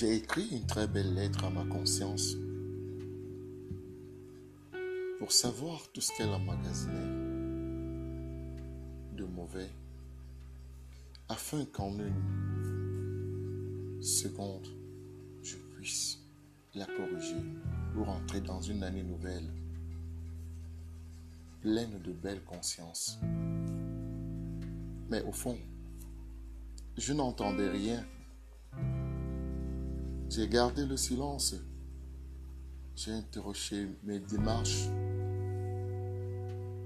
J'ai écrit une très belle lettre à ma conscience pour savoir tout ce qu'elle emmagasinait de mauvais afin qu'en une seconde, je puisse la corriger pour entrer dans une année nouvelle pleine de belles consciences. Mais au fond, je n'entendais rien. J'ai gardé le silence. J'ai interrogé mes démarches.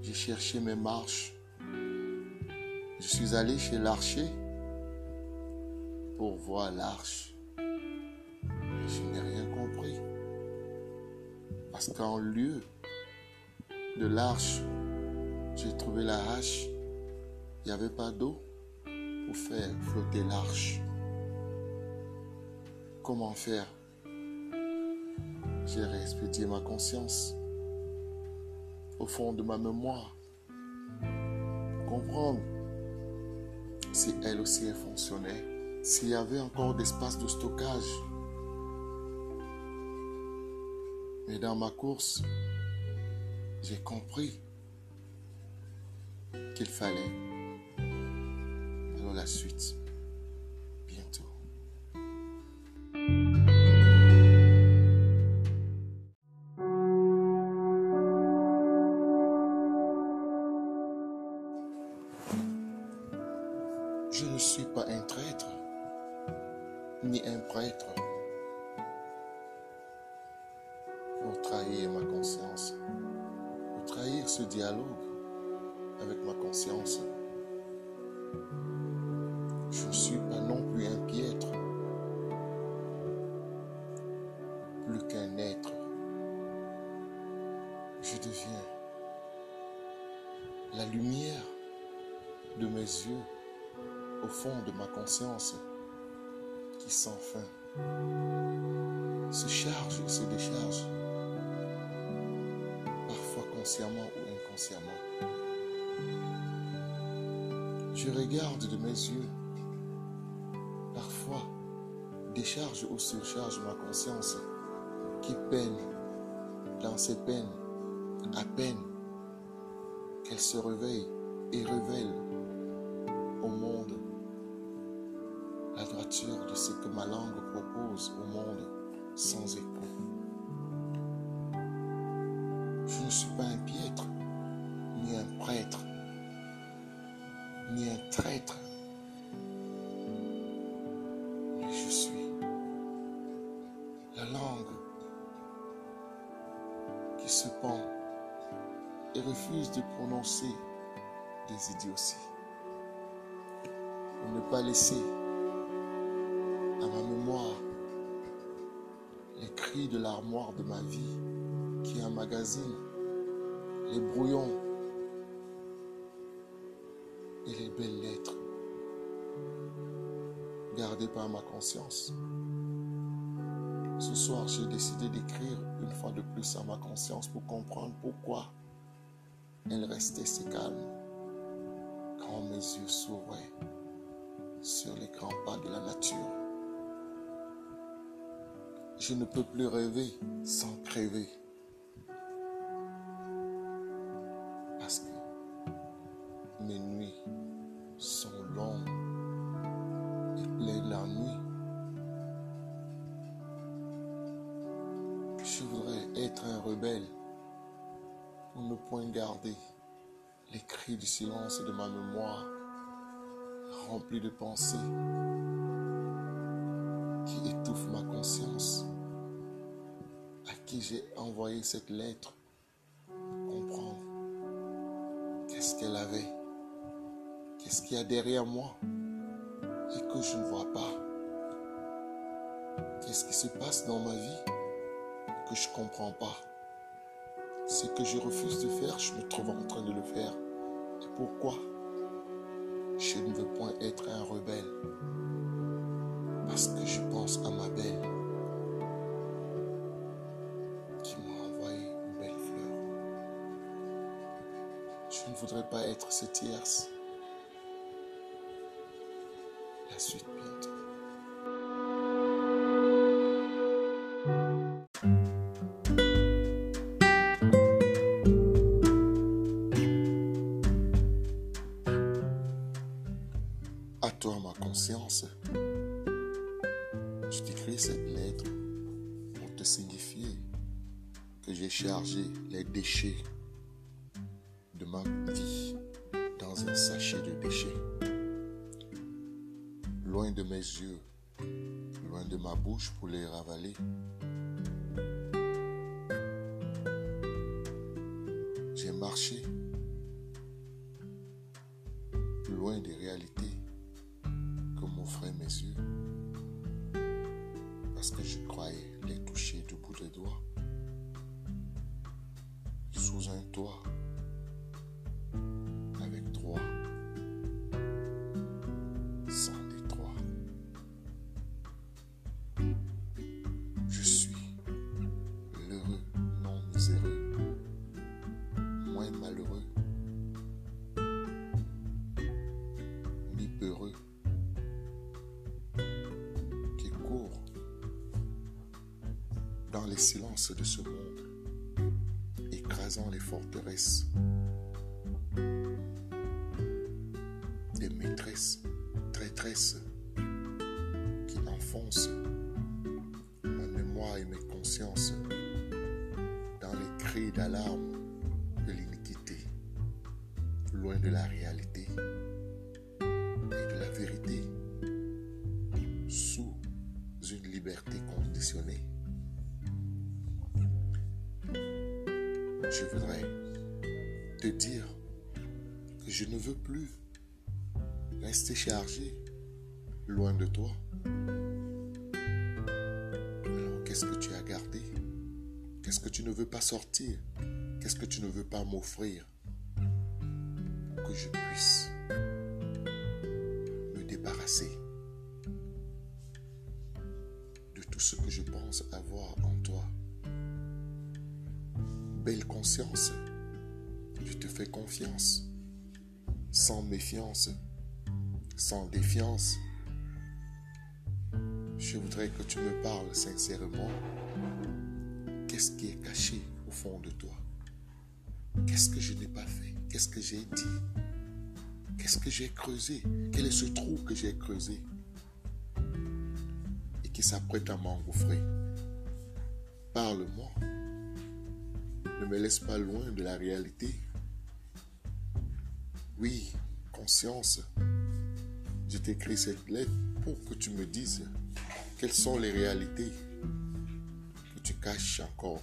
J'ai cherché mes marches. Je suis allé chez l'archer pour voir l'arche. Je n'ai rien compris. Parce qu'en lieu de l'arche, j'ai trouvé la hache. Il n'y avait pas d'eau pour faire flotter l'arche. Comment faire J'ai réexpédié ma conscience au fond de ma mémoire. Comprendre si elle aussi fonctionnait, s'il y avait encore d'espace de stockage. Mais dans ma course, j'ai compris qu'il fallait. Alors la suite, ne suis pas un traître, ni un prêtre pour trahir ma conscience, pour trahir ce dialogue avec ma conscience. Ma conscience qui peine dans ses peines à peine qu'elle se réveille et révèle de l'armoire de ma vie qui emmagasine les brouillons et les belles lettres gardées par ma conscience. Ce soir, j'ai décidé d'écrire une fois de plus à ma conscience pour comprendre pourquoi elle restait si calme quand mes yeux s'ouvraient sur les grands pas de la nature. Je ne peux plus rêver sans crever. Parce que mes nuits sont longues et pleines l'ennui. Je voudrais être un rebelle pour ne point garder les cris du silence de ma mémoire remplis de pensées j'ai envoyé cette lettre comprendre qu'est-ce qu'elle avait, qu'est-ce qu'il y a derrière moi et que je ne vois pas. Qu'est-ce qui se passe dans ma vie que je ne comprends pas. Ce que je refuse de faire, je me trouve en train de le faire. Et pourquoi Je ne veux point être un rebelle? Parce que je pense à ma belle ne voudrais pas être ce tierce. La suite bientôt. À toi ma conscience, je t'écris cette lettre pour te signifier que j'ai chargé les déchets ma bouche pour les ravaler. Les silences de ce monde, écrasant les forteresses des maîtresses, traîtresses qui enfoncent ma mémoire et mes consciences dans les cris d'alarme Je voudrais te dire que je ne veux plus rester chargé loin de toi. Alors qu'est-ce que tu as gardé? Qu'est-ce que tu ne veux pas sortir? Qu'est-ce que tu ne veux pas m'offrir que je puisse me débarrasser de tout ce que je pense avoir en toi? Belle conscience, je te fais confiance, sans méfiance, sans défiance. Je voudrais que tu me parles sincèrement. Qu'est-ce qui est caché au fond de toi? Qu'est-ce que je n'ai pas fait? Qu'est-ce que j'ai dit? Qu'est-ce que j'ai creusé? Quel est ce trou que j'ai creusé? Et qui s'apprête à m'engouffrer. Parle-moi. Ne me laisse pas loin de la réalité. Oui, conscience, je t'écris cette lettre pour que tu me dises quelles sont les réalités que tu caches encore.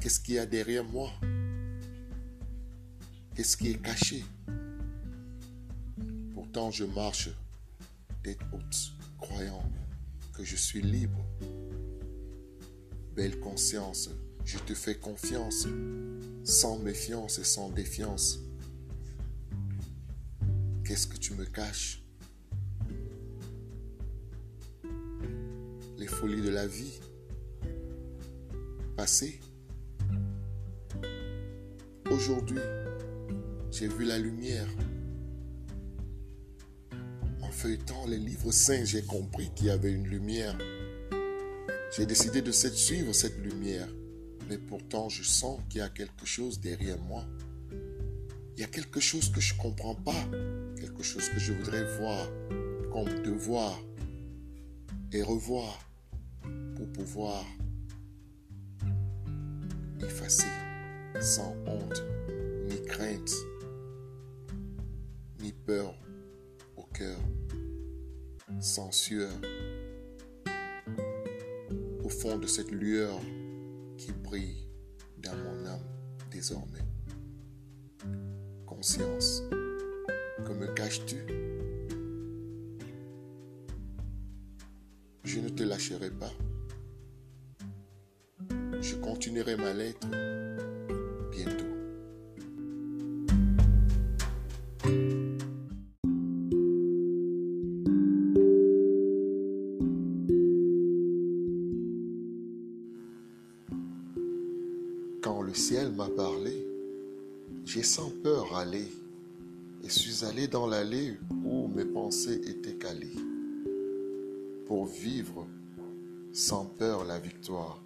Qu'est-ce qu'il y a derrière moi? Qu'est-ce qui est caché? Pourtant, je marche tête haute, croyant que je suis libre. Belle conscience, je te fais confiance, sans méfiance et sans défiance. Qu'est-ce que tu me caches? Les folies de la vie passée. Aujourd'hui, j'ai vu la lumière. En feuilletant les livres saints, j'ai compris qu'il y avait une lumière. J'ai décidé de suivre cette lumière mais pourtant je sens qu'il y a quelque chose derrière moi. Il y a quelque chose que je ne comprends pas, quelque chose que je voudrais voir comme devoir et revoir pour pouvoir effacer sans honte, ni crainte, ni peur au cœur, sans sueur, au fond de cette lueur qui brille dans mon âme désormais. Conscience, que me caches-tu? Je ne te lâcherai pas. Je continuerai ma lettre pour vivre sans peur la victoire,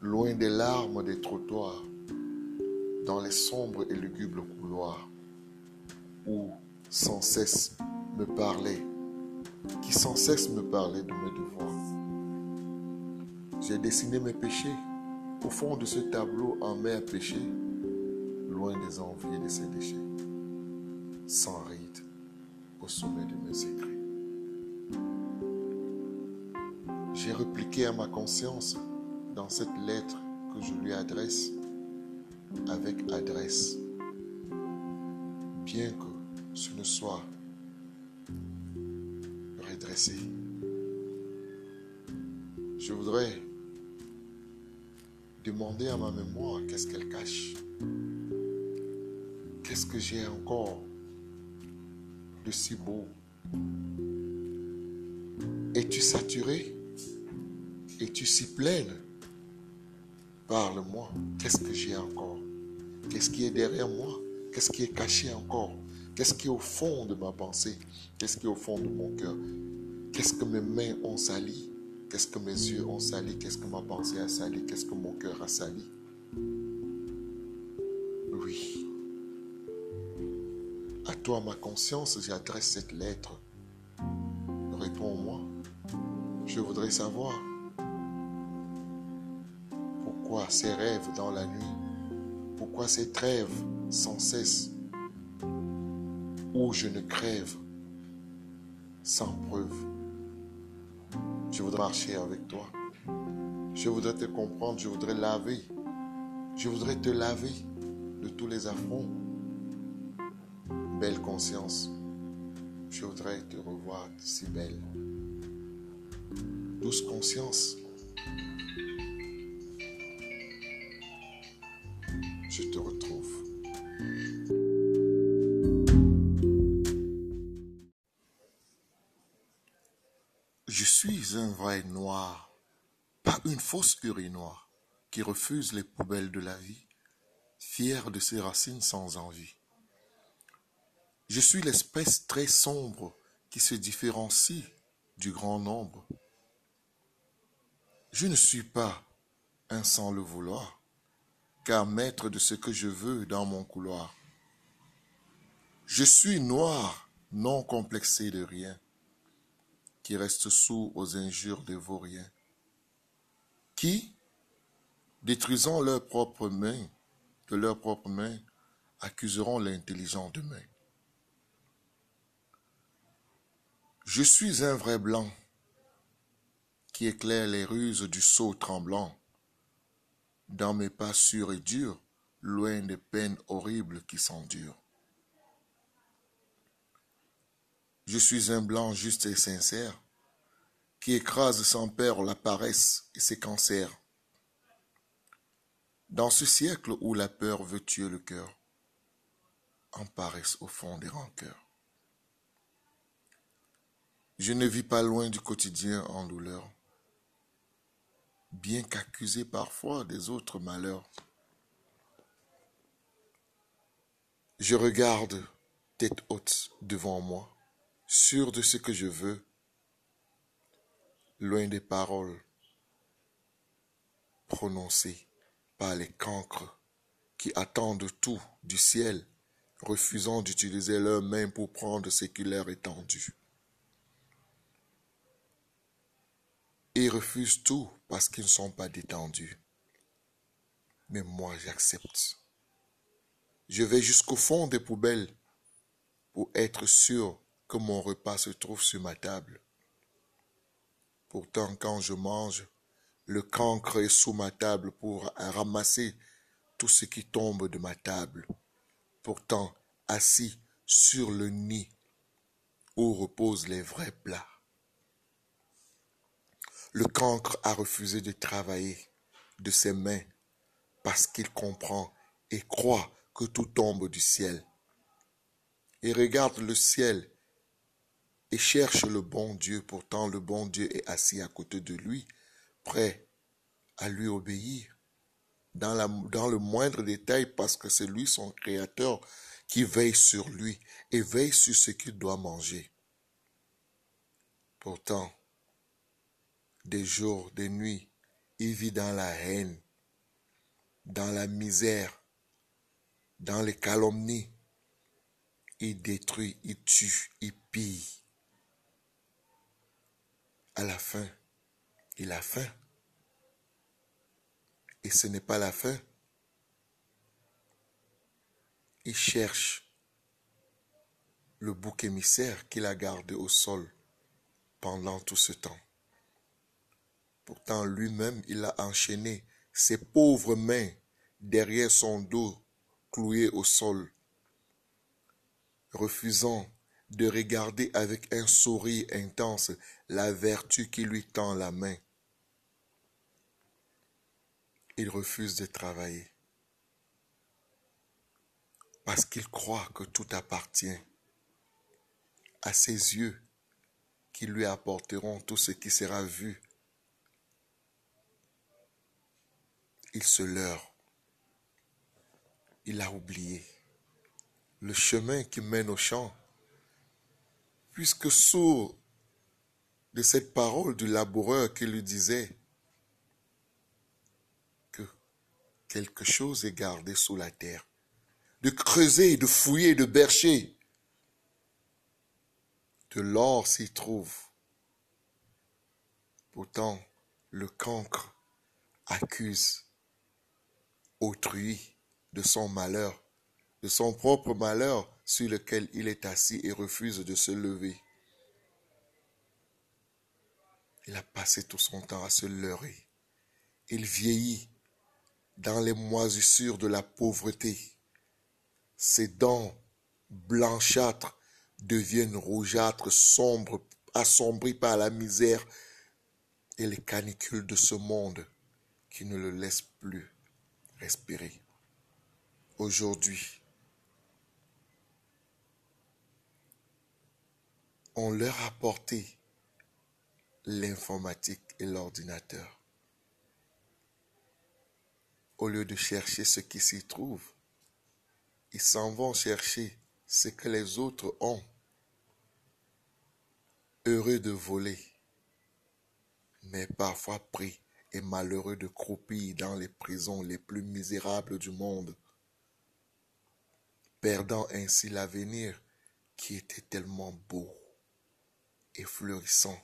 loin des larmes des trottoirs, dans les sombres et lugubres couloirs où sans cesse me parlaient qui sans cesse me parlait de mes devoirs. J'ai dessiné mes péchés au fond de ce tableau en mer péché, loin des envies et de ses déchets, sans ride au sommet de mes écrits. J'ai repliqué à ma conscience dans cette lettre que je lui adresse avec adresse, bien que ce ne soit redressé. Je voudrais demander à ma mémoire qu'est-ce qu'elle cache. Qu'est-ce que j'ai encore de si beau? Es-tu saturé? Es-tu si pleine Parle-moi. Qu'est-ce que j'ai encore? Qu'est-ce qui est derrière moi? Qu'est-ce qui est caché encore? Qu'est-ce qui est au fond de ma pensée? Qu'est-ce qui est au fond de mon cœur? Qu'est-ce que mes mains ont sali? Qu'est-ce que mes yeux ont sali? Qu'est-ce que ma pensée a sali? Qu'est-ce que mon cœur a sali? Oui. À toi, ma conscience, j'adresse cette lettre. Réponds-moi. Je voudrais savoir ces rêves dans la nuit, pourquoi ces trêves sans cesse, où je ne crève sans preuve. Je voudrais marcher avec toi. Je voudrais te comprendre. Je voudrais laver. Je voudrais te laver de tous les affronts. Belle conscience. Je voudrais te revoir si belle. Douce conscience. Je te retrouve. Je suis un vrai noir, pas une fausse urinoir qui refuse les poubelles de la vie, fier de ses racines sans envie. Je suis l'espèce très sombre qui se différencie du grand nombre. Je ne suis pas un sans le vouloir, car maître de ce que je veux dans mon couloir. Je suis noir, non complexé de rien qui restent sourds aux injures des vauriens, qui, détruisant leurs propres mains, de leurs propres mains, accuseront l'intelligent demain. Je suis un vrai blanc qui éclaire les ruses du sceau tremblant, dans mes pas sûrs et durs, loin des peines horribles qui s'endurent. Je suis un blanc juste et sincère, qui écrase sans peur la paresse et ses cancers. Dans ce siècle où la peur veut tuer le cœur, en paresse au fond des rancœurs. Je ne vis pas loin du quotidien en douleur, bien qu'accusé parfois des autres malheurs. Je regarde tête haute devant moi sûr de ce que je veux, loin des paroles prononcées par les cancres qui attendent tout du ciel, refusant d'utiliser leurs mains pour prendre ce qui leur est tendu. Ils refusent tout parce qu'ils ne sont pas détendus. Mais moi, j'accepte. Je vais jusqu'au fond des poubelles pour être sûr que mon repas se trouve sur ma table. Pourtant, quand je mange, le cancre est sous ma table pour ramasser tout ce qui tombe de ma table. Pourtant, assis sur le nid où reposent les vrais plats. Le cancre a refusé de travailler de ses mains parce qu'il comprend et croit que tout tombe du ciel. Il regarde le ciel et cherche le bon Dieu. Pourtant, le bon Dieu est assis à côté de lui, prêt à lui obéir dans, dans le moindre détail parce que c'est lui son créateur qui veille sur lui et veille sur ce qu'il doit manger. Pourtant, des jours, des nuits, il vit dans la haine, dans la misère, dans les calomnies. Il détruit, il tue, il pille à la fin, il a faim. Et ce n'est pas la fin. Il cherche le bouc émissaire qu'il a gardé au sol pendant tout ce temps. Pourtant, lui-même, il a enchaîné ses pauvres mains derrière son dos cloué au sol, refusant de regarder avec un sourire intense la vertu qui lui tend la main. Il refuse de travailler parce qu'il croit que tout appartient à ses yeux qui lui apporteront tout ce qui sera vu. Il se leurre. Il a oublié le chemin qui mène au champ puisque sourd de cette parole du laboureur qui lui disait que quelque chose est gardé sous la terre, de creuser, de fouiller, de bercher, de l'or s'y trouve. Pourtant, le cancre accuse autrui de son malheur, de son propre malheur, sur lequel il est assis et refuse de se lever. Il a passé tout son temps à se leurrer. Il vieillit dans les moisissures de la pauvreté. Ses dents blanchâtres deviennent rougeâtres, sombres, assombries par la misère et les canicules de ce monde qui ne le laissent plus respirer. Aujourd'hui, on leur a apporté l'informatique et l'ordinateur. Au lieu de chercher ce qui s'y trouve, ils s'en vont chercher ce que les autres ont. Heureux de voler, mais parfois pris et malheureux de croupir dans les prisons les plus misérables du monde, perdant ainsi l'avenir qui était tellement beau et fleurissant.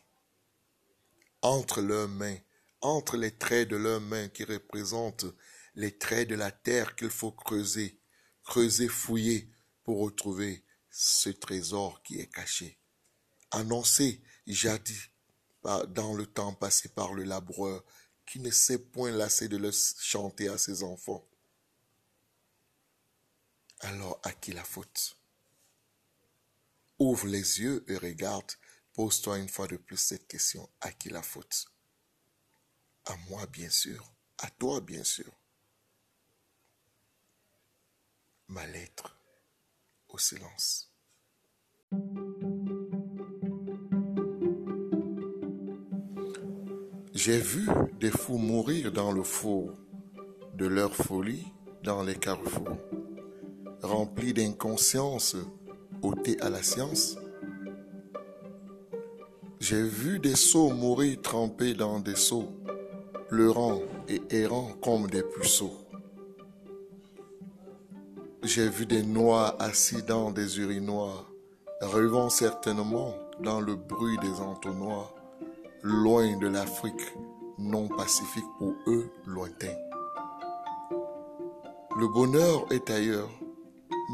Entre leurs mains, entre les traits de leurs mains qui représentent les traits de la terre qu'il faut creuser, creuser, fouiller pour retrouver ce trésor qui est caché. Annoncé jadis dans le temps passé par le laboureur qui ne s'est point lassé de le chanter à ses enfants. Alors à qui la faute? Ouvre les yeux et regarde Pose-toi une fois de plus cette question. À qui la faute? À moi, bien sûr. À toi, bien sûr. Ma lettre au silence. J'ai vu des fous mourir dans le four de leur folie dans les carrefours, remplis d'inconscience ôtés à la science j'ai vu des sots mourir trempés dans des seaux, pleurant et errant comme des puceaux. J'ai vu des noirs assis dans des urinoirs, rêvant certainement dans le bruit des entonnoirs, loin de l'Afrique non pacifique pour eux lointain. Le bonheur est ailleurs,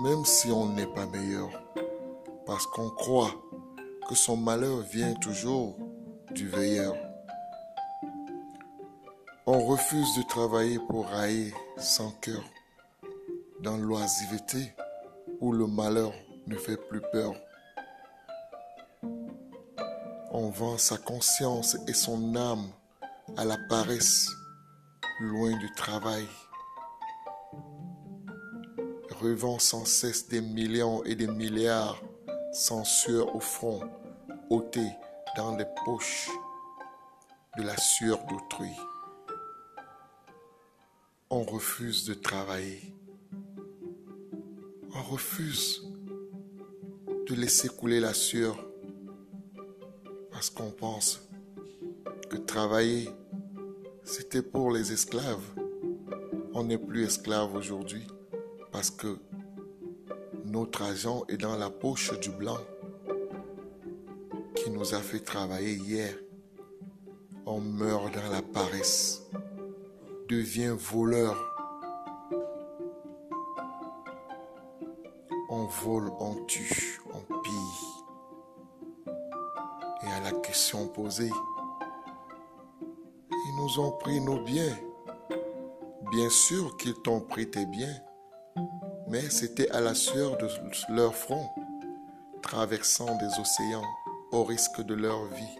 même si on n'est pas meilleur, parce qu'on croit que son malheur vient toujours du veilleur. On refuse de travailler pour railler sans cœur dans l'oisiveté où le malheur ne fait plus peur. On vend sa conscience et son âme à la paresse, loin du travail. Revend sans cesse des millions et des milliards sans sueur au front ôté dans les poches de la sueur d'autrui. On refuse de travailler. On refuse de laisser couler la sueur parce qu'on pense que travailler, c'était pour les esclaves. On n'est plus esclave aujourd'hui parce que notre argent est dans la poche du blanc qui nous a fait travailler hier on meurt dans la paresse, devient voleur. On vole, on tue, la question posée, ils nous ont pris nos biens. Bien sûr qu'ils t'ont pris tes biens, mais c'était à la sueur de leur front, traversant des océans au risque de leur vie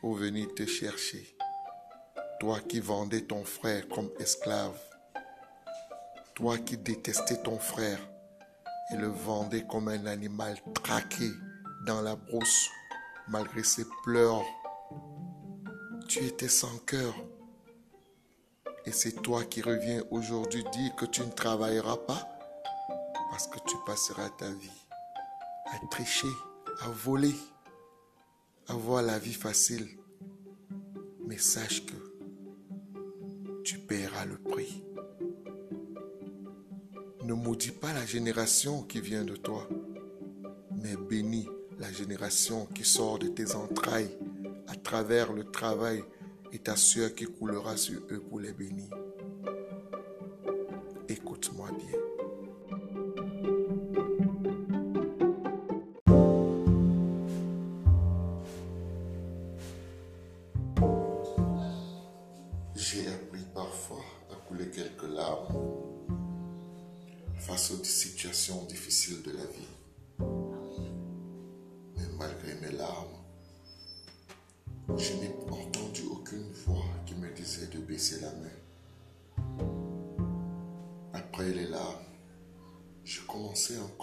pour venir te chercher. Toi qui vendais ton frère comme esclave, toi qui détestais ton frère et le vendais comme un animal traqué dans la brousse malgré ses pleurs, tu étais sans cœur. Et c'est toi qui reviens aujourd'hui dire que tu ne travailleras pas parce que tu passeras ta vie à tricher, à voler, à voir la vie facile. Mais sache que tu paieras le prix. Ne maudis pas la génération qui vient de toi, mais bénis la génération qui sort de tes entrailles à travers le travail et ta sueur qui coulera sur eux pour les bénir. Écoute-moi bien.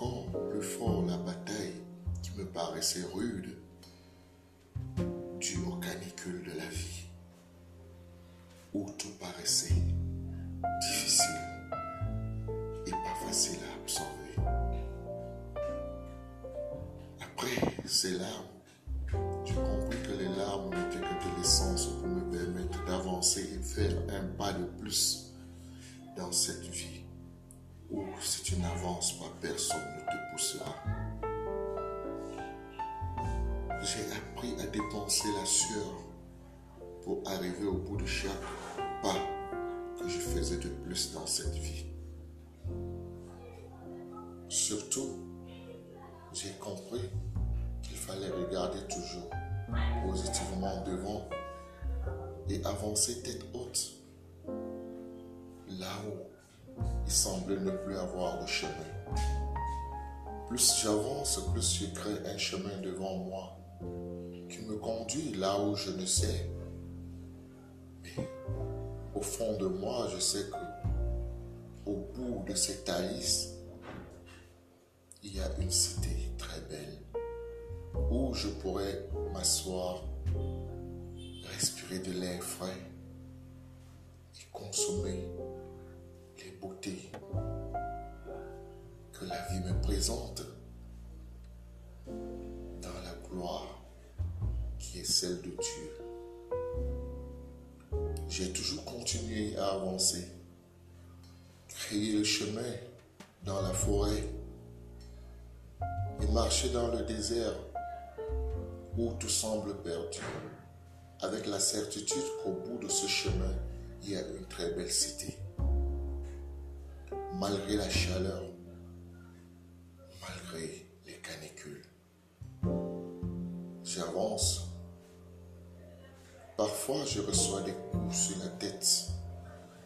Encore plus fort la bataille qui me paraissait rude, due aux canicules de la vie, où tout paraissait difficile et pas facile à absorber. Après ces larmes, j'ai compris que les larmes n'étaient que de l'essence pour me permettre d'avancer et faire un pas de plus dans cette personne ne te poussera. J'ai appris à dépenser la sueur pour arriver au bout de chaque pas que je faisais de plus dans cette vie. Surtout, j'ai compris qu'il fallait regarder toujours positivement devant et avancer tête haute. Là où il semblait ne plus avoir de chemin. Plus j'avance, plus je crée un chemin devant moi qui me conduit là où je ne sais. Mais au fond de moi, je sais que au bout de cette Thaïs, il y a une cité très belle où je pourrais m'asseoir, respirer de l'air frais et consommer que la vie me présente dans la gloire qui est celle de Dieu. J'ai toujours continué à avancer, créer le chemin dans la forêt et marcher dans le désert où tout semble perdu, avec la certitude qu'au bout de ce chemin, il y a une très belle cité. Malgré la chaleur, malgré les canicules, j'avance. Parfois, je reçois des coups sur la tête.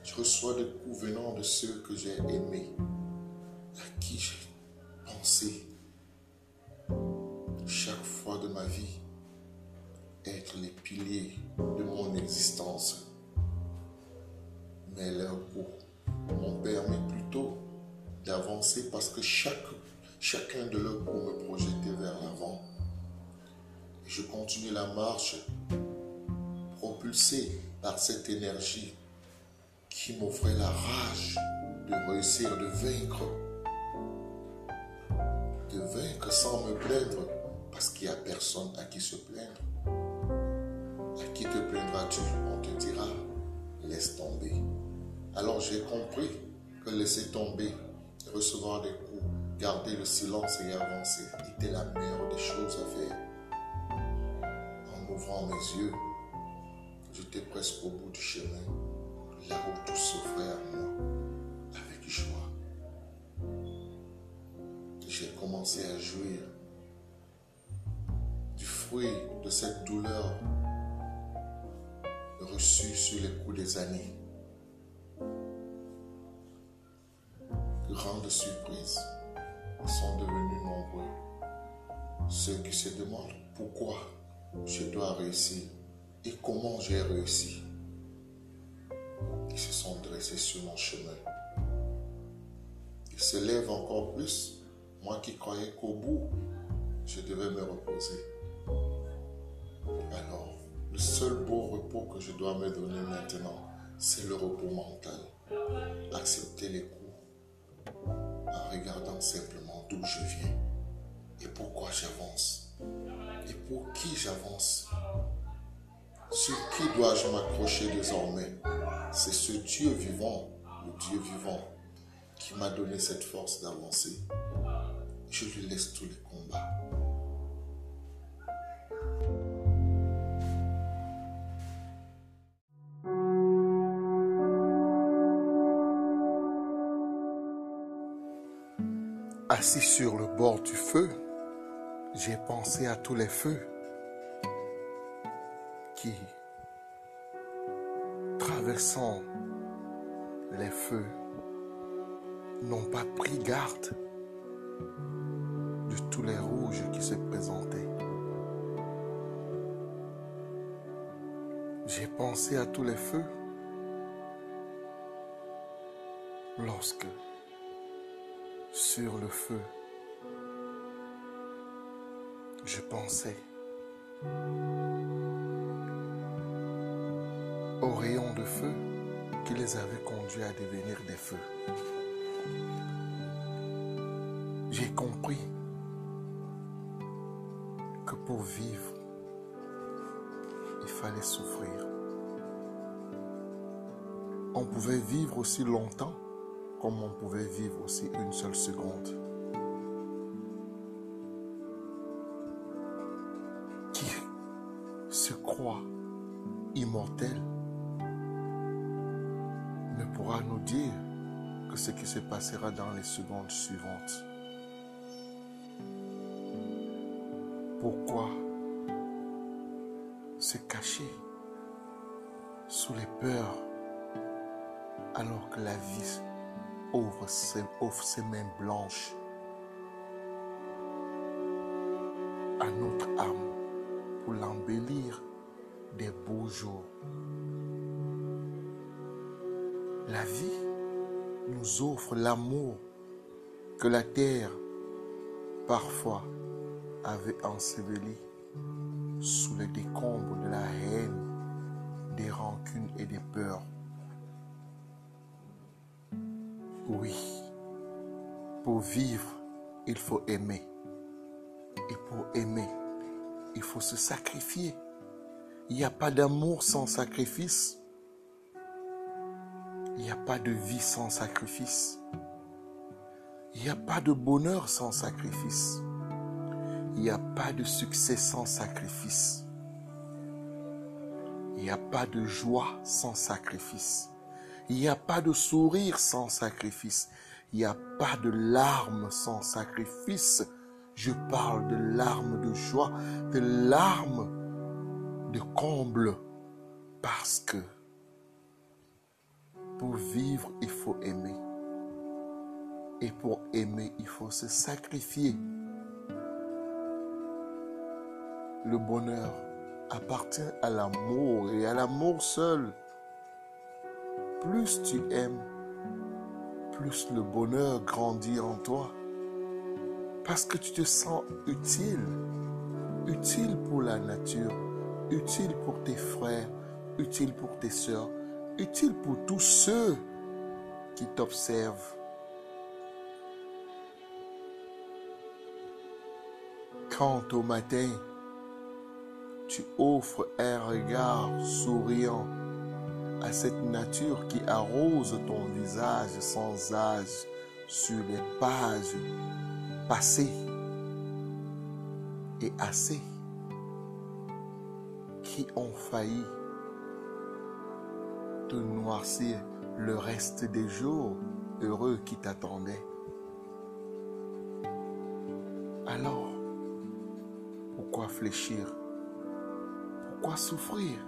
Je reçois des coups venant de ceux que j'ai aimés, à qui j'ai pensé chaque fois de ma vie être les piliers de mon existence. Mais leurs coups m'ont permis plutôt d'avancer parce que chaque, chacun de leurs coups me projetait vers l'avant. Je continue la marche propulsé par cette énergie qui m'offrait la rage de réussir, de vaincre. De vaincre sans me plaindre, parce qu'il n'y a personne à qui se plaindre. À qui te plaindras-tu? On te dira, laisse tomber. Alors j'ai compris que laisser tomber, recevoir des coups, garder le silence et avancer était la meilleure des choses à faire. En ouvrant mes yeux, j'étais presque au bout du chemin, là où tout s'offrait à moi, avec joie. J'ai commencé à jouir du fruit de cette douleur reçue sur les coups des années. Grande surprise, sont devenus nombreux. Ceux qui se demandent pourquoi je dois réussir et comment j'ai réussi. Ils se sont dressés sur mon chemin. Ils se lèvent encore plus, moi qui croyais qu'au bout, je devais me reposer. Alors, le seul beau repos que je dois me donner maintenant, c'est le repos mental. Accepter les coups en regardant simplement d'où je viens et pourquoi j'avance et pour qui j'avance? Sur qui dois-je m'accrocher désormais? C'est ce Dieu vivant, le Dieu vivant, qui m'a donné cette force d'avancer. Je lui laisse tous les combats. Assis sur le bord du feu, j'ai pensé à tous les feux qui, traversant les feux, n'ont pas pris garde de tous les rouges qui se présentaient. J'ai pensé à tous les feux lorsque sur le feu, je pensais aux rayons de feu qui les avaient conduits à devenir des feux. J'ai compris que pour vivre, il fallait souffrir. On pouvait vivre aussi longtemps comme on pouvait vivre aussi une seule seconde. Qui se croit immortel ne pourra nous dire que ce qui se passera dans les secondes suivantes. Pourquoi se cacher sous les peurs alors que la vie ouvre ses, ses mains blanches à notre âme pour l'embellir des beaux jours. La vie nous offre l'amour que la terre parfois avait enseveli sous les décombres de la haine, des rancunes et des peurs. Vivre, il faut aimer. Et pour aimer, il faut se sacrifier. Il n'y a pas d'amour sans sacrifice. Il n'y a pas de vie sans sacrifice. Il n'y a pas de bonheur sans sacrifice. Il n'y a pas de succès sans sacrifice. Il n'y a pas de joie sans sacrifice. Il n'y a pas de sourire sans sacrifice. Il n'y a pas de larmes sans sacrifice. Je parle de larmes de joie, de larmes de comble. Parce que pour vivre, il faut aimer. Et pour aimer, il faut se sacrifier. Le bonheur appartient à l'amour et à l'amour seul. Plus tu aimes, plus le bonheur grandit en toi. Parce que tu te sens utile. Utile pour la nature, utile pour tes frères, utile pour tes soeurs, utile pour tous ceux qui t'observent. Quand au matin, tu offres un regard souriant à cette nature qui arrose ton visage sans âge sur les pages passées. Et assez qui ont failli te noircir le reste des jours heureux qui t'attendaient. Alors, pourquoi fléchir? Pourquoi souffrir?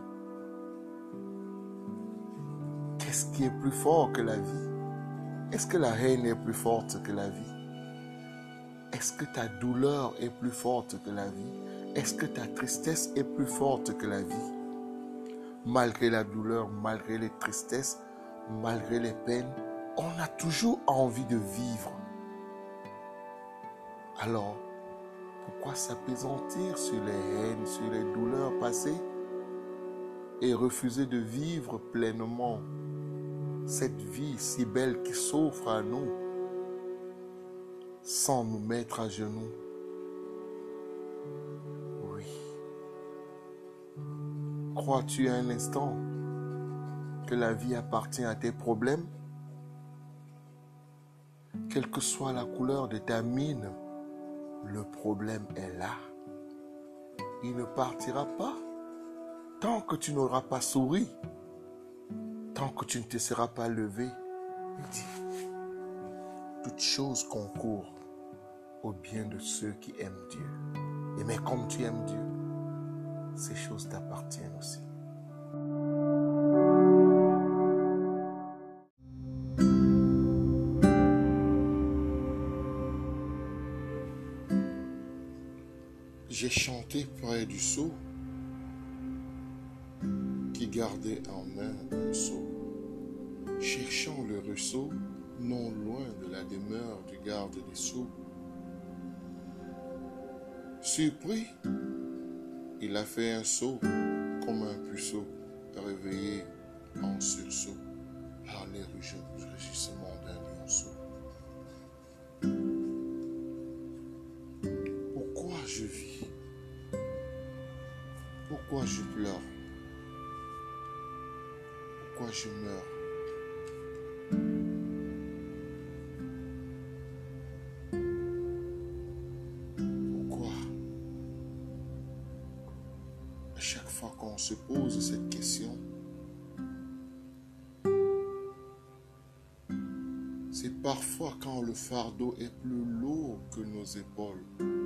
Qui est plus fort que la vie? Est-ce que la haine est plus forte que la vie? Est-ce que ta douleur est plus forte que la vie? Est-ce que ta tristesse est plus forte que la vie? Malgré la douleur, malgré les tristesses, malgré les peines, on a toujours envie de vivre. Alors, pourquoi s'apaisantir sur les haines, sur les douleurs passées et refuser de vivre pleinement? Cette vie si belle qui s'offre à nous sans nous mettre à genoux Oui. Crois-tu un instant que la vie appartient à tes problèmes? Quelle que soit la couleur de ta mine, le problème est là. Il ne partira pas tant que tu n'auras pas souri, tant que tu ne te seras pas levé. Toutes choses concourent au bien de ceux qui aiment Dieu. Et mais comme tu aimes Dieu, ces choses t'appartiennent aussi. J'ai chanté près du seau gardait en main un seau, cherchant le ruisseau non loin de la demeure du garde des sceaux. Surpris, il a fait un saut comme un puceau réveillé en sursaut par les rugissements d'un lionceau. Pourquoi je vis? Pourquoi je pleure? Pourquoi je meurs Pourquoi À chaque fois qu'on se pose cette question, c'est parfois quand le fardeau est plus lourd que nos épaules.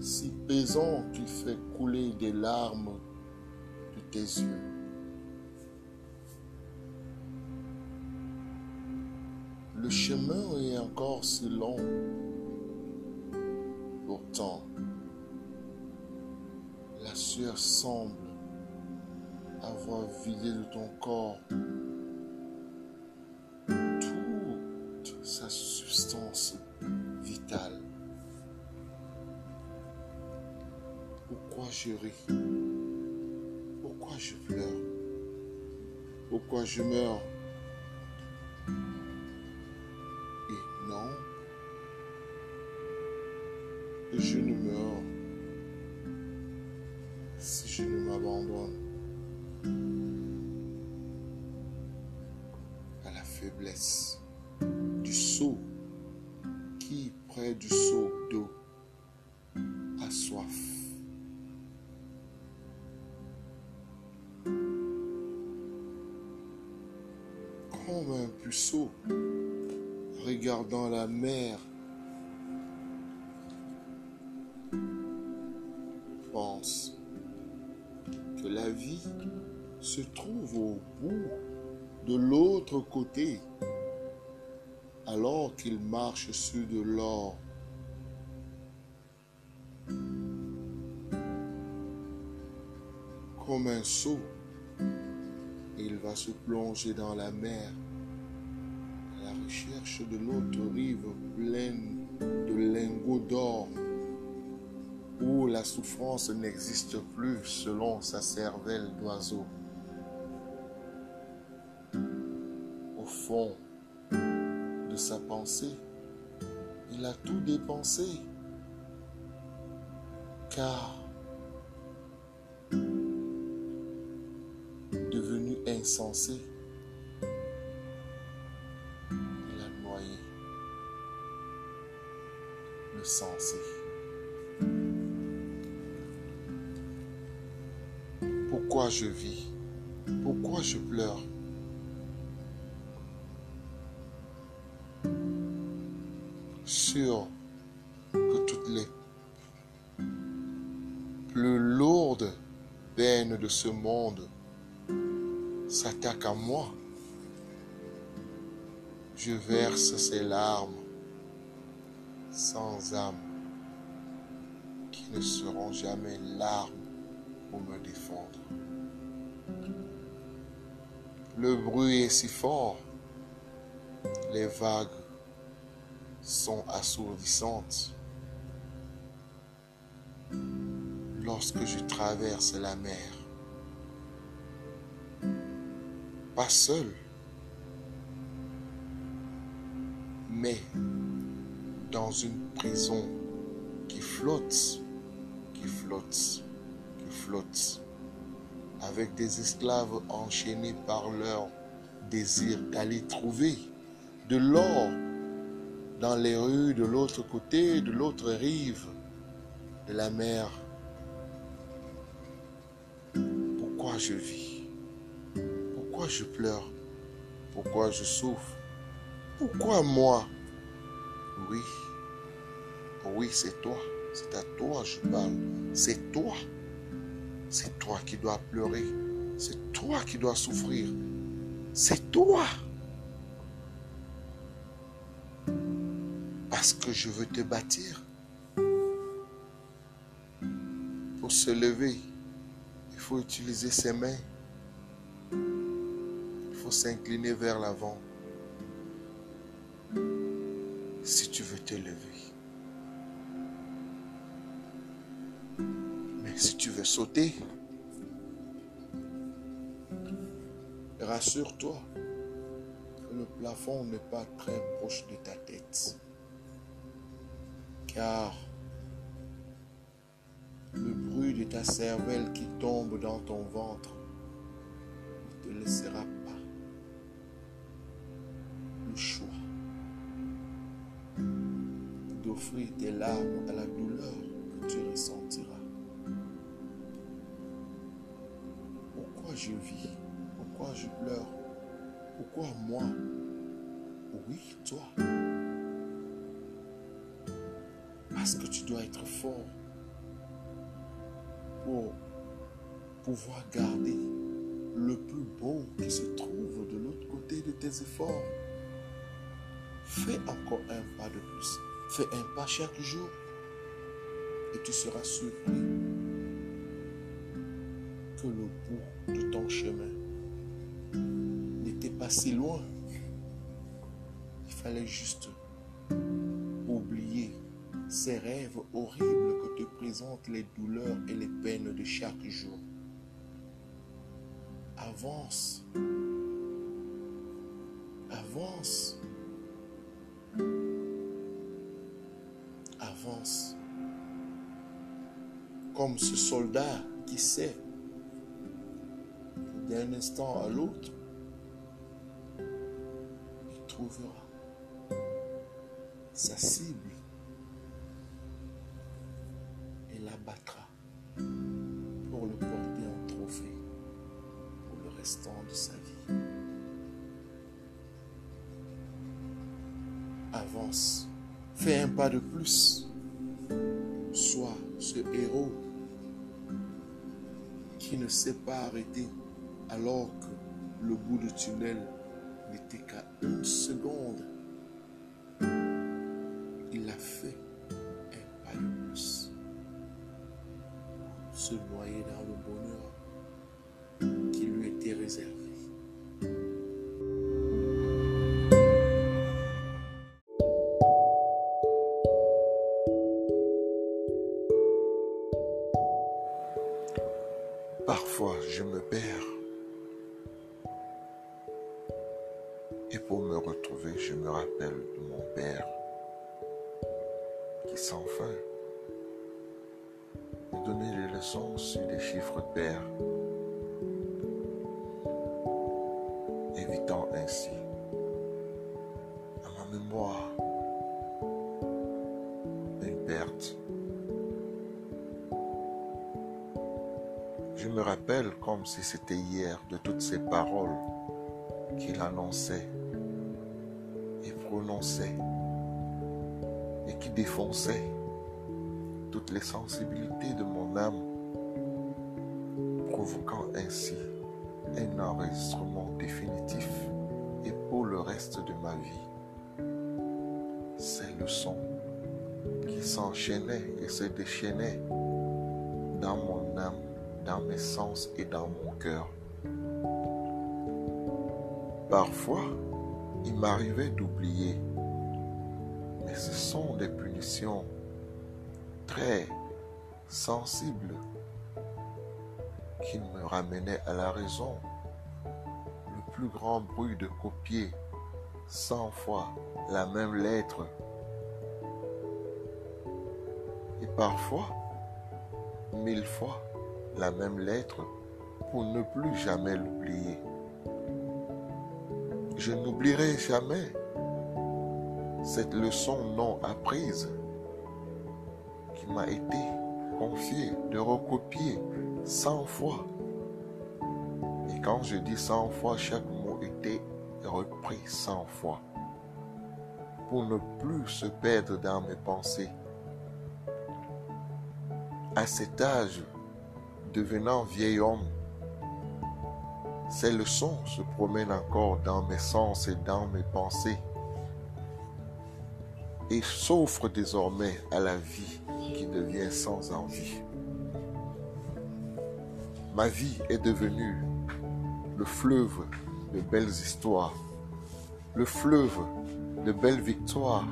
Si pesant qui fait couler des larmes de tes yeux. Le chemin est encore si long. Pourtant, la sueur semble avoir vidé de ton corps je Pourquoi je pleure? Pourquoi je meurs? Je ne meurs si je ne m'abandonne à la faiblesse du seau qui, près du seau d'eau, a soif. Puceau regardant la mer pense que la vie se trouve au bout de l'autre côté alors qu'il marche sur de l'or. Comme un seau, il va se plonger dans la mer recherche de l'autre rive pleine de lingots d'or où la souffrance n'existe plus selon sa cervelle d'oiseau. Au fond de sa pensée, Il a tout dépensé. Car devenu insensé, vis Pourquoi je pleure? Sûr que toutes les plus lourdes peines de ce monde s'attaquent à moi. Je verse ces larmes sans âme qui ne seront jamais larmes pour me défendre. Le bruit est si fort, les vagues sont assourdissantes. Lorsque je traverse la mer, pas seul, mais dans une prison qui flotte, qui flotte, qui flotte, avec des esclaves enchaînés par leur désir d'aller trouver de l'or dans les rues de l'autre côté, de l'autre rive de la mer. Pourquoi je vis? Pourquoi je pleure? Pourquoi je souffre? Pourquoi moi? Oui, oui, c'est toi. C'est à toi je parle. C'est toi. C'est toi qui dois pleurer. C'est toi qui dois souffrir. C'est toi. Parce que je veux te bâtir. Pour se lever, il faut utiliser ses mains. Il faut s'incliner vers l'avant. Si tu veux te lever. Si tu veux sauter, rassure-toi que le plafond n'est pas très proche de ta tête. Car le bruit de ta cervelle qui tombe dans ton ventre ne te laissera pas le choix d'offrir tes larmes à la douleur je vis Pourquoi je pleure? Pourquoi moi? Oui, toi. Parce que tu dois être fort pour pouvoir garder le plus beau qui se trouve de l'autre côté de tes efforts. Fais encore un pas de plus. Fais un pas chaque jour et tu seras surpris le bout de ton chemin n'était pas si loin. Il fallait juste oublier ces rêves horribles que te présentent les douleurs et les peines de chaque jour. Avance. Avance. Avance. Comme ce soldat qui sait d'un instant à l'autre, il trouvera sa cible et l'abattra pour le porter en trophée pour le restant de sa vie. Avance, fais un pas de plus, sois ce héros qui ne s'est pas arrêté alors que le bout de tunnel n'était qu'à une seconde. Il a fait un pas de plus. Se noyer dans le bonheur qui lui était réservé. Parfois, je me perds. Pour me retrouver, je me rappelle de mon père sans fin et donner des leçons sur des chiffres pairs, évitant ainsi à ma mémoire une perte. Je me rappelle comme si c'était hier de toutes ces paroles qu'il annonçait et qui défonçait toutes les sensibilités de mon âme, provoquant ainsi un enregistrement définitif et pour le reste de ma vie. Ces leçons qui s'enchaînaient et se déchaînaient dans mon âme, dans mes sens et dans mon cœur. Parfois, il m'arrivait d'oublier, mais ce sont des punitions très sensibles qui me ramenaient à la raison. Le plus grand bruit de copier cent fois la même lettre. Et parfois, mille fois la même lettre pour ne plus jamais l'oublier. Je n'oublierai jamais cette leçon non apprise qui m'a été confiée de recopier 100 fois. Et quand je dis 100 fois, chaque mot était repris 100 fois pour ne plus se perdre dans mes pensées. À cet âge, devenant vieil homme, ces leçons se promènent encore dans mes sens et dans mes pensées et s'offrent désormais à la vie qui devient sans envie. Ma vie est devenue le fleuve de belles histoires, le fleuve de belles victoires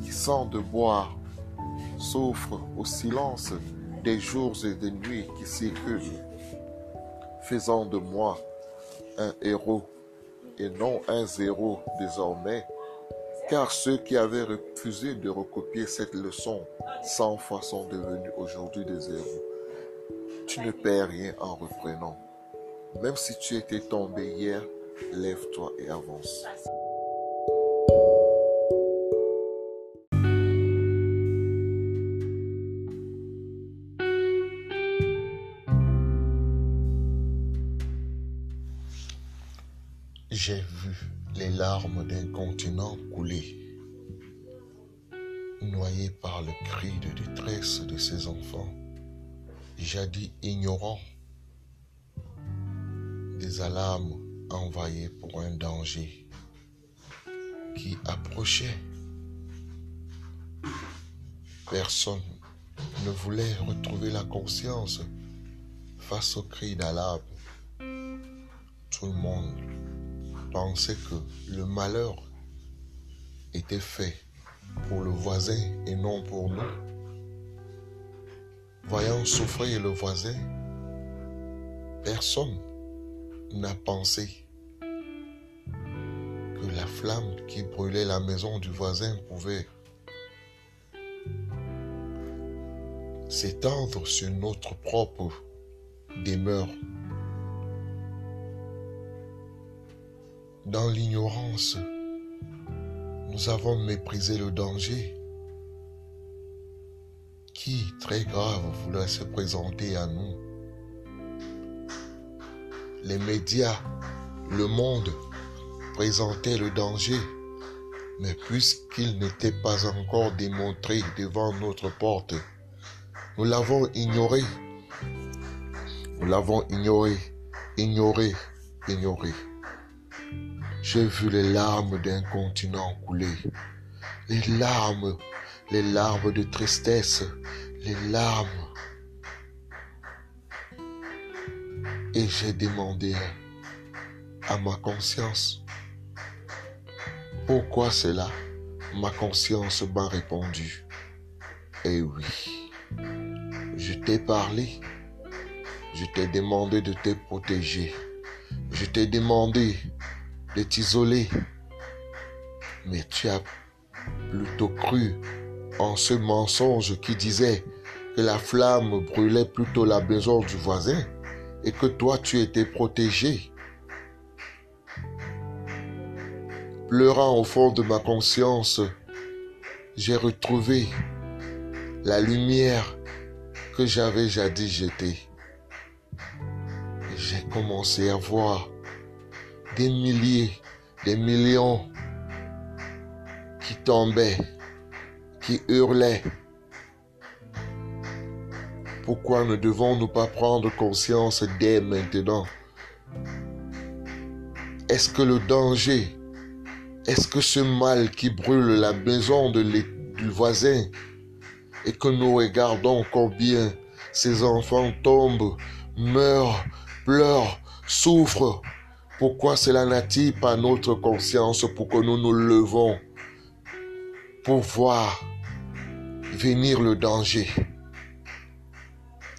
qui sent de boire, s'offre au silence des jours et des nuits qui circulent, faisant de moi un héros et non un zéro désormais, car ceux qui avaient refusé de recopier cette leçon cent fois sont devenus aujourd'hui des zéros. Tu ne perds rien en reprenant. Même si tu étais tombé hier, lève-toi et avance. Jadis ignorants, des alarmes envoyées pour un danger qui approchait. Personne ne voulait retrouver la conscience face au cri d'alarme. Tout le monde pensait que le malheur était fait pour le voisin et non pour nous. Voyant souffrir le voisin, personne n'a pensé que la flamme qui brûlait la maison du voisin pouvait s'étendre sur notre propre demeure. Dans l'ignorance, nous avons méprisé le danger qui, très grave, voulait se présenter à nous? Les médias, le monde présentaient le danger, mais puisqu'il n'était pas encore démontré devant notre porte, nous l'avons ignoré. Nous l'avons ignoré, ignoré, ignoré. J'ai vu les larmes d'un continent couler. Les larmes, les larmes de tristesse, les larmes. Et j'ai demandé à ma conscience, pourquoi cela? Ma conscience m'a répondu, eh oui, je t'ai parlé, je t'ai demandé de te protéger, je t'ai demandé de t'isoler, mais tu as plutôt cru ce mensonge qui disait que la flamme brûlait plutôt la maison du voisin et que toi tu étais protégé. Pleurant au fond de ma conscience, j'ai retrouvé la lumière que j'avais jadis jetée. J'ai commencé à voir des milliers, des millions qui tombaient, qui hurlaient. Pourquoi ne devons-nous pas prendre conscience dès maintenant? Est-ce que le danger, est-ce que ce mal qui brûle la maison de du voisin et que nous regardons combien ces enfants tombent, meurent, pleurent, souffrent, pourquoi cela n'attire pas notre conscience pour que nous nous levons pour voir venir le danger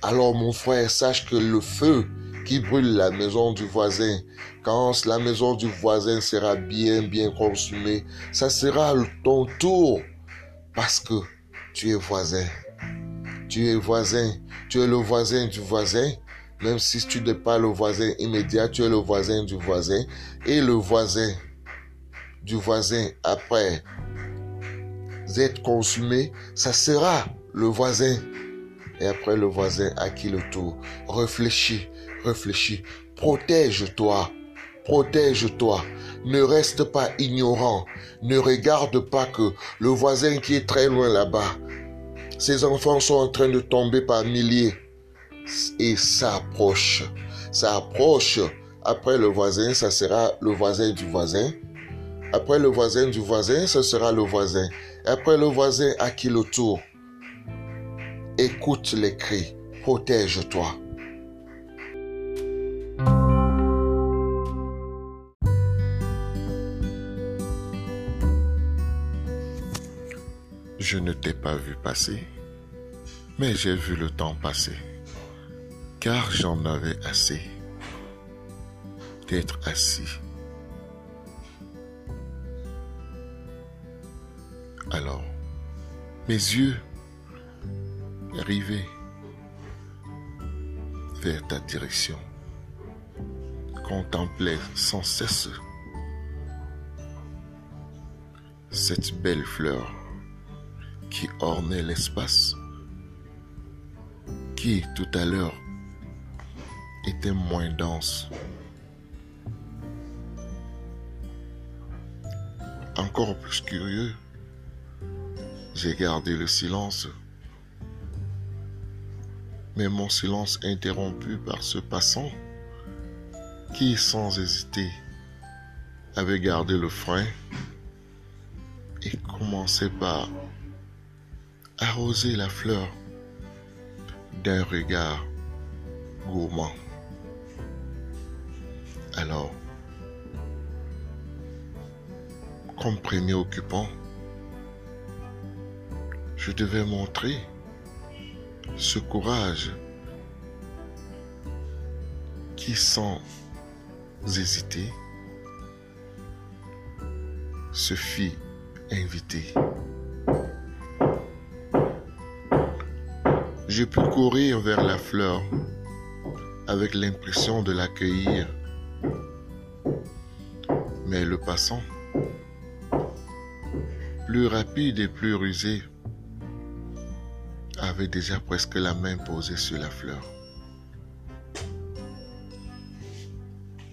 Alors mon frère, sache que le feu qui brûle la maison du voisin, quand la maison du voisin sera bien, bien consumée, ça sera ton tour parce que tu es voisin. Tu es voisin. Tu es le voisin du voisin même si tu n'es pas le voisin immédiat, tu es le voisin du voisin. Et le voisin du voisin, après être consumé, ça sera le voisin. Et après le voisin à qui le tour. Réfléchis, réfléchis. Protège-toi. Protège-toi. Ne reste pas ignorant. Ne regarde pas que le voisin qui est très loin là-bas, ses enfants sont en train de tomber par milliers et s'approche. Ça approche. Après le voisin, ça sera le voisin du voisin. Après le voisin du voisin, ce sera le voisin. Après le voisin, à qui le tour Écoute les cris. Protège-toi. Je ne t'ai pas vu passer, mais j'ai vu le temps passer car j'en avais assez d'être assis. Alors, mes yeux arrivaient vers ta direction, contemplaient sans cesse cette belle fleur qui ornait l'espace, qui tout à l'heure était moins dense. Encore plus curieux, j'ai gardé le silence, mais mon silence interrompu par ce passant qui, sans hésiter, avait gardé le frein et commençait par arroser la fleur d'un regard gourmand. Alors, comme premier occupant, je devais montrer ce courage qui, sans hésiter, se fit inviter. Je pus courir vers la fleur avec l'impression de l'accueillir mais le passant, plus rapide et plus rusé, avait déjà presque la main posée sur la fleur.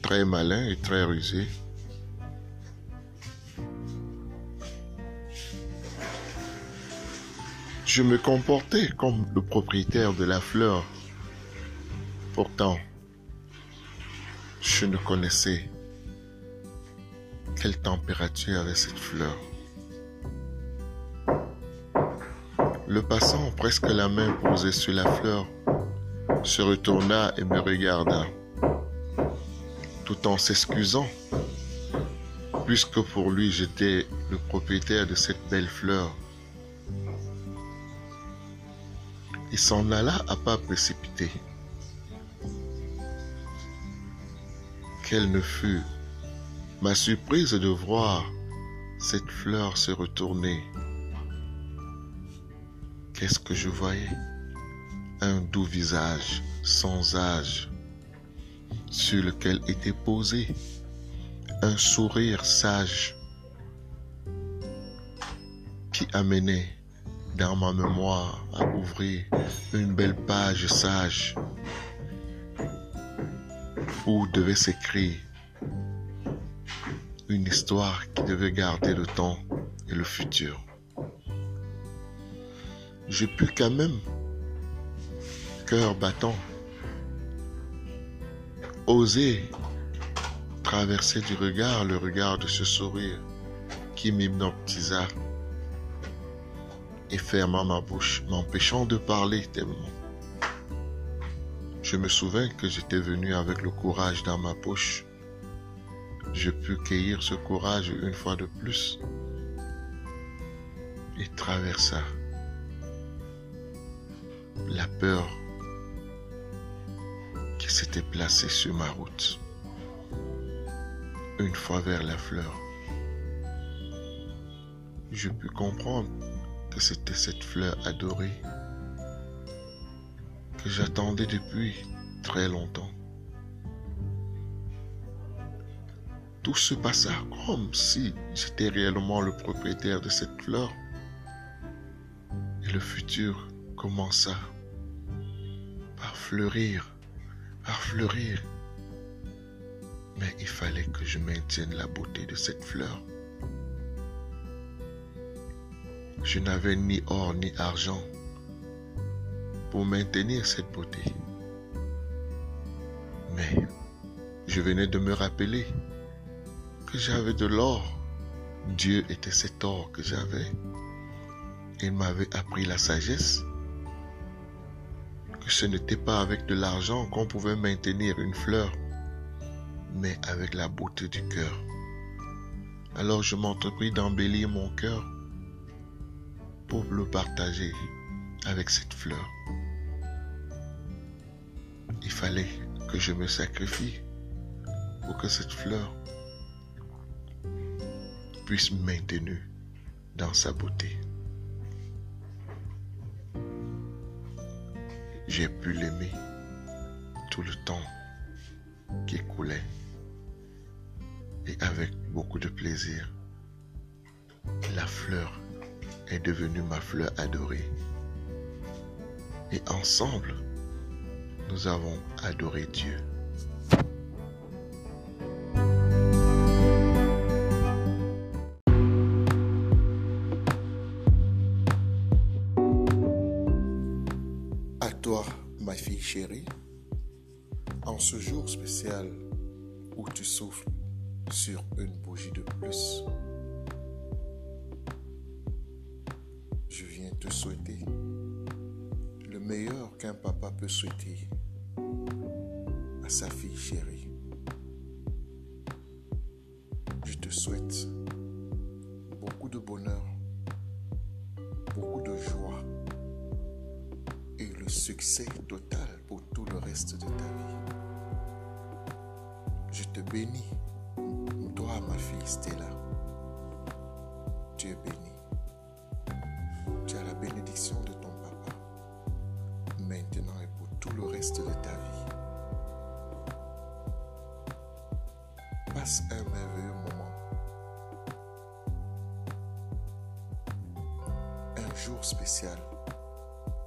Très malin et très rusé, je me comportais comme le propriétaire de la fleur. Pourtant, je ne connaissais quelle température avait cette fleur Le passant, presque la main posée sur la fleur, se retourna et me regarda, tout en s'excusant, puisque pour lui j'étais le propriétaire de cette belle fleur. Il s'en alla à pas précipité. Quelle ne fut Ma surprise de voir cette fleur se retourner qu'est-ce que je voyais? Un doux visage sans âge sur lequel était posé un sourire sage qui amenait dans ma mémoire à ouvrir une belle page sage où devait s'écrire une histoire qui devait garder le temps et le futur. J'ai pu quand même, cœur battant, oser traverser du regard le regard de ce sourire qui m'hypnotisa et ferma ma bouche, m'empêchant de parler tellement. Je me souviens que j'étais venu avec le courage dans ma poche. Je pus cueillir ce courage une fois de plus et traversa la peur qui s'était placée sur ma route. Une fois vers la fleur, je pus comprendre que c'était cette fleur adorée que j'attendais depuis très longtemps. Tout se passa comme si j'étais réellement le propriétaire de cette fleur. Et le futur commença fleurir, par fleurir. Mais il fallait que je maintienne la beauté de cette fleur. Je n'avais ni or ni argent pour maintenir cette beauté. Mais je venais de me rappeler que j'avais de l'or. Dieu était cet or que j'avais. Il m'avait appris la sagesse, ce n'était pas avec de l'argent qu'on pouvait maintenir une fleur, mais avec la beauté du cœur. Alors je m'entrepris d'embellir mon cœur pour le partager avec cette fleur. Il fallait que je me sacrifie pour que cette fleur puisse maintenir dans sa beauté. J'ai pu l'aimer tout le temps qui coulait et avec beaucoup de plaisir. La fleur est devenue ma fleur adorée. Et ensemble, nous avons adoré Dieu. Chérie, en ce jour spécial où tu souffles sur une bougie de plus, je viens te souhaiter le meilleur qu'un papa peut souhaiter à sa fille chérie. De ta vie. Je te bénis, toi ma fille Stella. Tu es bénie. Tu as la bénédiction de ton papa, maintenant et pour tout le reste de ta vie. Passe un merveilleux moment. Un jour spécial.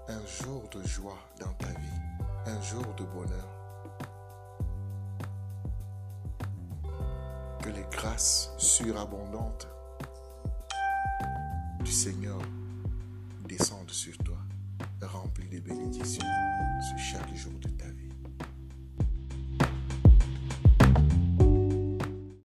Un jour de joie dans ta vie. Un jour de bonheur. Que les grâces surabondantes du Seigneur descendent sur toi, remplis de bénédictions sur chaque jour de ta vie.